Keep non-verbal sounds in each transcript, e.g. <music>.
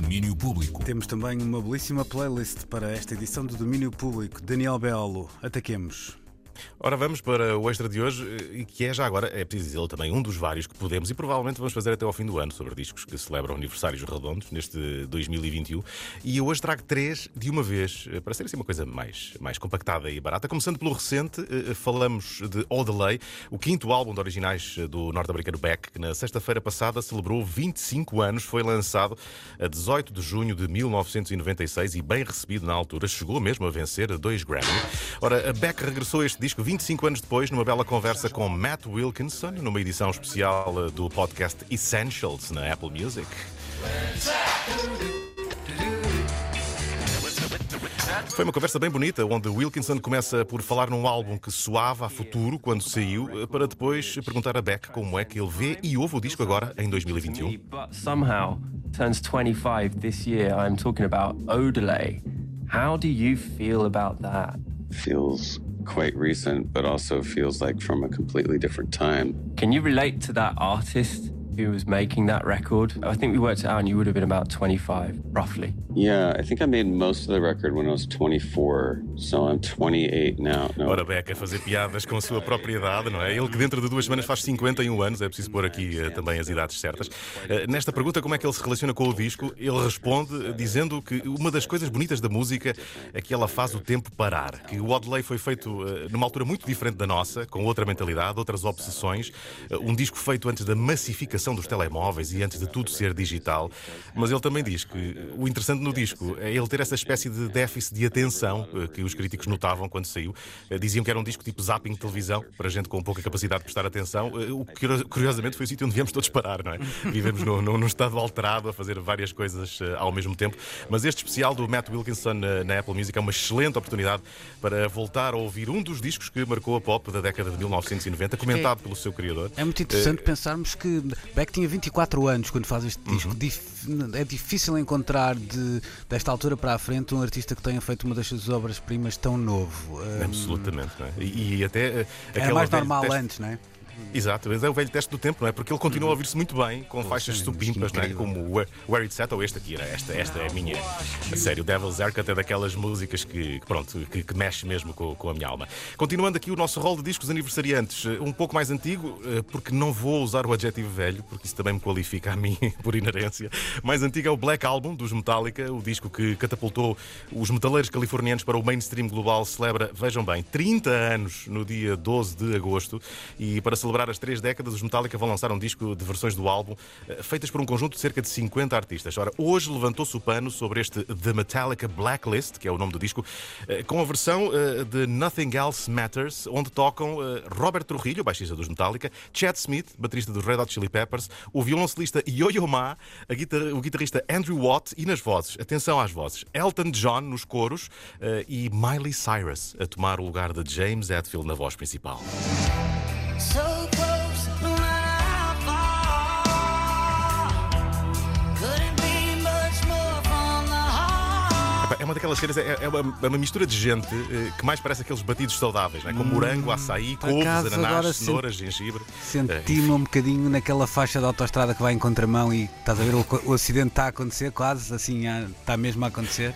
Domínio Público. Temos também uma belíssima playlist para esta edição do Domínio Público. Daniel Belo, ataquemos. Ora, vamos para o extra de hoje, e que é já agora, é preciso dizê-lo também, um dos vários que podemos e provavelmente vamos fazer até ao fim do ano sobre discos que celebram aniversários redondos neste 2021. E eu hoje trago três de uma vez, para ser assim uma coisa mais, mais compactada e barata. Começando pelo recente, eh, falamos de Odelay, o quinto álbum de originais do norte-americano Beck, que na sexta-feira passada celebrou 25 anos, foi lançado a 18 de junho de 1996 e bem recebido na altura, chegou mesmo a vencer dois Grammy. Ora, Beck regressou este disco 25 anos depois, numa bela conversa com Matt Wilkinson, numa edição especial eh, do podcast Essentials na Apple Music. Foi uma conversa bem bonita, onde Wilkinson começa por falar num álbum que soava a futuro quando saiu, eh, para depois perguntar a Beck como é que ele vê e ouve o disco agora em 2021. But somehow turns 25 this year. I'm talking about Odelay. How do you feel about that? feels quite recent, but also feels like from a completely different time. Can you relate to that artist who was making that record? I think we worked it out and you would have been about 25, roughly. Yeah, I think I made most of the record when I was 24, so I'm 28 now. No. Ora, Beck a fazer piadas com a sua própria idade, não é? Ele que dentro de duas semanas faz 51 anos, é preciso pôr aqui uh, também as idades certas. Uh, nesta pergunta, como é que ele se relaciona com o disco, ele responde uh, dizendo que uma das coisas bonitas da música é que ela faz o tempo parar, que o Odelay foi feito numa altura muito diferente da nossa, com outra mentalidade, outras obsessões, um disco feito antes da massificação dos telemóveis e antes de tudo ser digital, mas ele também diz que o interessante no disco é ele ter essa espécie de déficit de atenção eh, que os críticos notavam quando saiu. Eh, diziam que era um disco tipo zapping de televisão, para gente com pouca capacidade de prestar atenção, eh, o que curiosamente foi o sítio onde viemos todos parar, não é? Vivemos num, num estado alterado a fazer várias coisas ao mesmo tempo. Mas este especial do Matt Wilkinson na Apple Music é uma excelente oportunidade para voltar a ouvir um dos discos que marcou a pop da década de 1990, comentado pelo seu criador. É muito interessante pensarmos que Beck tinha 24 anos quando faz este disco. Uhum. É difícil encontrar de, desta altura para a frente um artista que tenha feito uma das suas obras-primas tão novo. Absolutamente, não é? E, e até. Eh, Era mais normal antes, não é? Exato, mas é o velho teste do tempo, não é? Porque ele continua a ouvir-se muito bem, com faixas supimpas, não é? Como Where, Where It's At ou este aqui, era esta, esta é a minha. A sério, Devil's Haircut é daquelas músicas que, que pronto, que, que, mexe mesmo com, com, a minha alma. Continuando aqui o nosso rol de discos aniversariantes, um pouco mais antigo, eh, porque não vou usar o adjetivo velho, porque isso também me qualifica a mim <laughs> por inerência. Mais antigo é o Black Album dos Metallica, o disco que catapultou os metaleiros californianos para o mainstream global, celebra, vejam bem, 30 anos no dia 12 de agosto e para celebrar as três décadas, os Metallica vão lançar um disco de versões do álbum eh, feitas por um conjunto de cerca de 50 artistas. Ora, hoje levantou-se o pano sobre este The Metallica Blacklist, que é o nome do disco, eh, com a versão eh, de Nothing Else Matters, onde tocam Robert Trujillo, baixista dos Metallica, Chad Smith, baterista dos Red Hot Chili Peppers, o violoncelista Yo-Yo Ma, o guitarrista Andrew Watt e nas vozes, atenção às vozes, Elton John nos coros e Miley Cyrus a tomar o lugar de James Hetfield na voz principal. So uma daquelas cenas, é, é, uma, é uma, mistura de gente eh, que mais parece aqueles batidos saudáveis, não é? com morango, açaí, couves, ananás, cenouras, gengibre. Senti-me um bocadinho naquela faixa da autostrada que vai em contramão e estás a ver o, o acidente está a acontecer, quase assim, está mesmo a acontecer.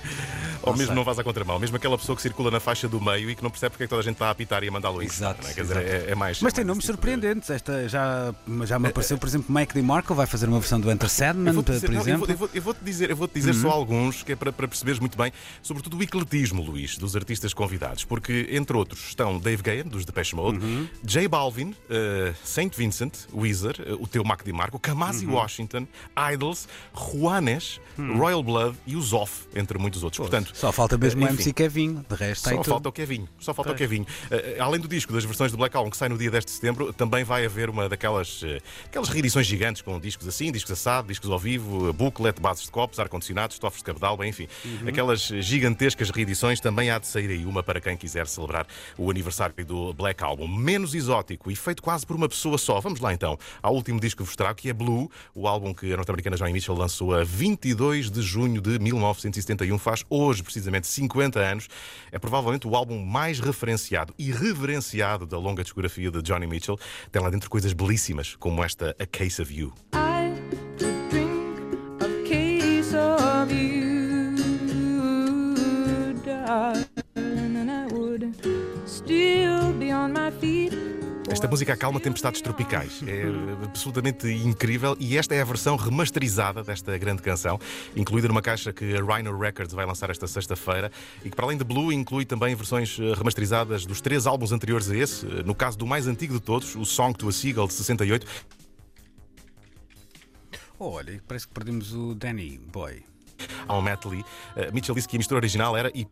Ou mesmo sei. não vais à contramão, mesmo aquela pessoa que circula na faixa do meio e que não percebe porque é que toda a gente está a apitar e a mandá-lo Exato. É? Quer dizer, é, é, mais. Mas é tem nomes surpreendentes. Esta já, já me apareceu, por exemplo, Mike DeMarco vai fazer uma versão do Enter Sandman, por exemplo. Eu vou-te vou, dizer, eu vou -te dizer uhum. só alguns, que é para, para perceberes muito bem, sobretudo o ecletismo, Luís, dos artistas convidados. Porque, entre outros, estão Dave Gahan, dos Depeche Mode, uhum. J Balvin, uh, Saint Vincent, Weezer, uh, o teu Mac DeMarco, Kamasi uhum. Washington, Idols, Juanes, uhum. Royal Blood e os Off, entre muitos outros. Portanto, só falta mesmo o MC Kevinho, de resto Só falta o Kevinho, só falta o Kevinho. Uh, além do disco, das versões do Black Album que sai no dia 10 de setembro, também vai haver uma daquelas aquelas reedições gigantes com discos assim, discos assado, discos ao vivo, booklet, bases de copos, ar-condicionado, estofos de cabedal, bem, enfim. Uhum. Aquelas gigantescas reedições também há de sair aí uma para quem quiser celebrar o aniversário do Black Album. Menos exótico e feito quase por uma pessoa só. Vamos lá então ao último disco que vos trago, que é Blue, o álbum que a norte-americana Johnny Mitchell lançou a 22 de junho de 1971, faz hoje precisamente 50 anos. É provavelmente o álbum mais referenciado e reverenciado da longa discografia de Johnny Mitchell. Tem lá dentro coisas belíssimas, como esta A Case of You. Esta música acalma tempestades tropicais. É absolutamente incrível e esta é a versão remasterizada desta grande canção, incluída numa caixa que a Rhino Records vai lançar esta sexta-feira e que, para além de Blue, inclui também versões eh, remasterizadas dos três álbuns anteriores a esse. Eh, no caso do mais antigo de todos, o Song to a Seagull de 68. olha, parece que perdemos o Danny Boy. Ao Matt Lee. Uh, Mitchell disse que a mistura original era e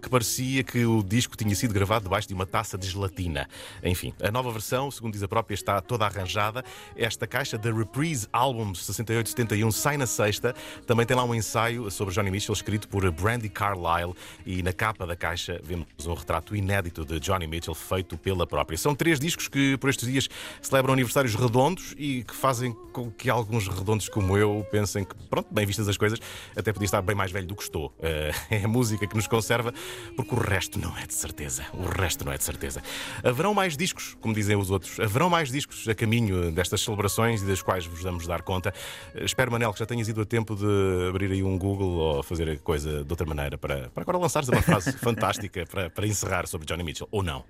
que parecia que o disco tinha sido gravado debaixo de uma taça de gelatina. Enfim, a nova versão, segundo diz a própria, está toda arranjada. Esta caixa da Reprise Albums 68-71 sai na sexta. Também tem lá um ensaio sobre Johnny Mitchell escrito por Brandy Carlile e na capa da caixa vemos um retrato inédito de Johnny Mitchell feito pela própria. São três discos que por estes dias celebram aniversários redondos e que fazem com que alguns redondos como eu pensem que, pronto, bem vistas as coisas, até podia estar bem mais velho do que estou. Uh, <laughs> é a música que nos conserva porque o resto não é de certeza. O resto não é de certeza. Haverão mais discos, como dizem os outros, haverão mais discos a caminho destas celebrações e das quais vos vamos dar conta. Espero, Manel, que já tenhas ido a tempo de abrir aí um Google ou fazer a coisa de outra maneira para, para agora lançares uma frase <laughs> fantástica para, para encerrar sobre Johnny Mitchell, ou não?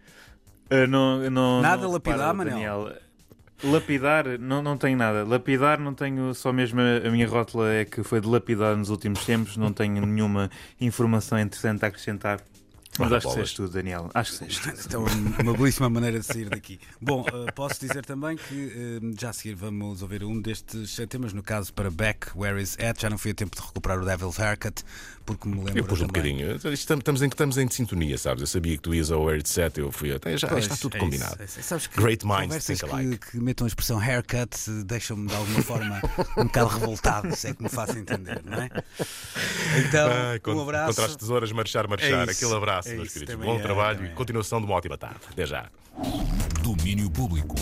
Uh, não, não Nada não, lapidar, Manel. Daniel. Lapidar, não, não tenho nada. Lapidar, não tenho. Só mesmo a, a minha rótula é que foi de lapidar nos últimos tempos. Não tenho nenhuma informação interessante a acrescentar. Mas acho que és tudo, Daniel. Acho que és tudo. Então, uma belíssima maneira de sair daqui. Bom, uh, posso dizer também que uh, já a seguir vamos ouvir um destes temas, no caso para Beck, Where Is Ed. Já não fui a tempo de recuperar o Devil's Haircut, porque me lembro. Eu pus um bocadinho. Estamos em, estamos em sintonia, sabes? Eu sabia que tu ias ao Where It's Set, eu fui até. Já pois, está tudo é combinado. Isso, é isso. Sabes que Great minds think alike. Que, que metam a expressão haircut deixam-me de alguma forma um bocado revoltado, se é que me faço entender, não é? Então, Ai, um abraço. Contra as tesouras, marchar, marchar. É Aquele abraço abraço, é meus queridos. Bom é, trabalho e continuação de uma ótima tarde. Até já. Domínio Público.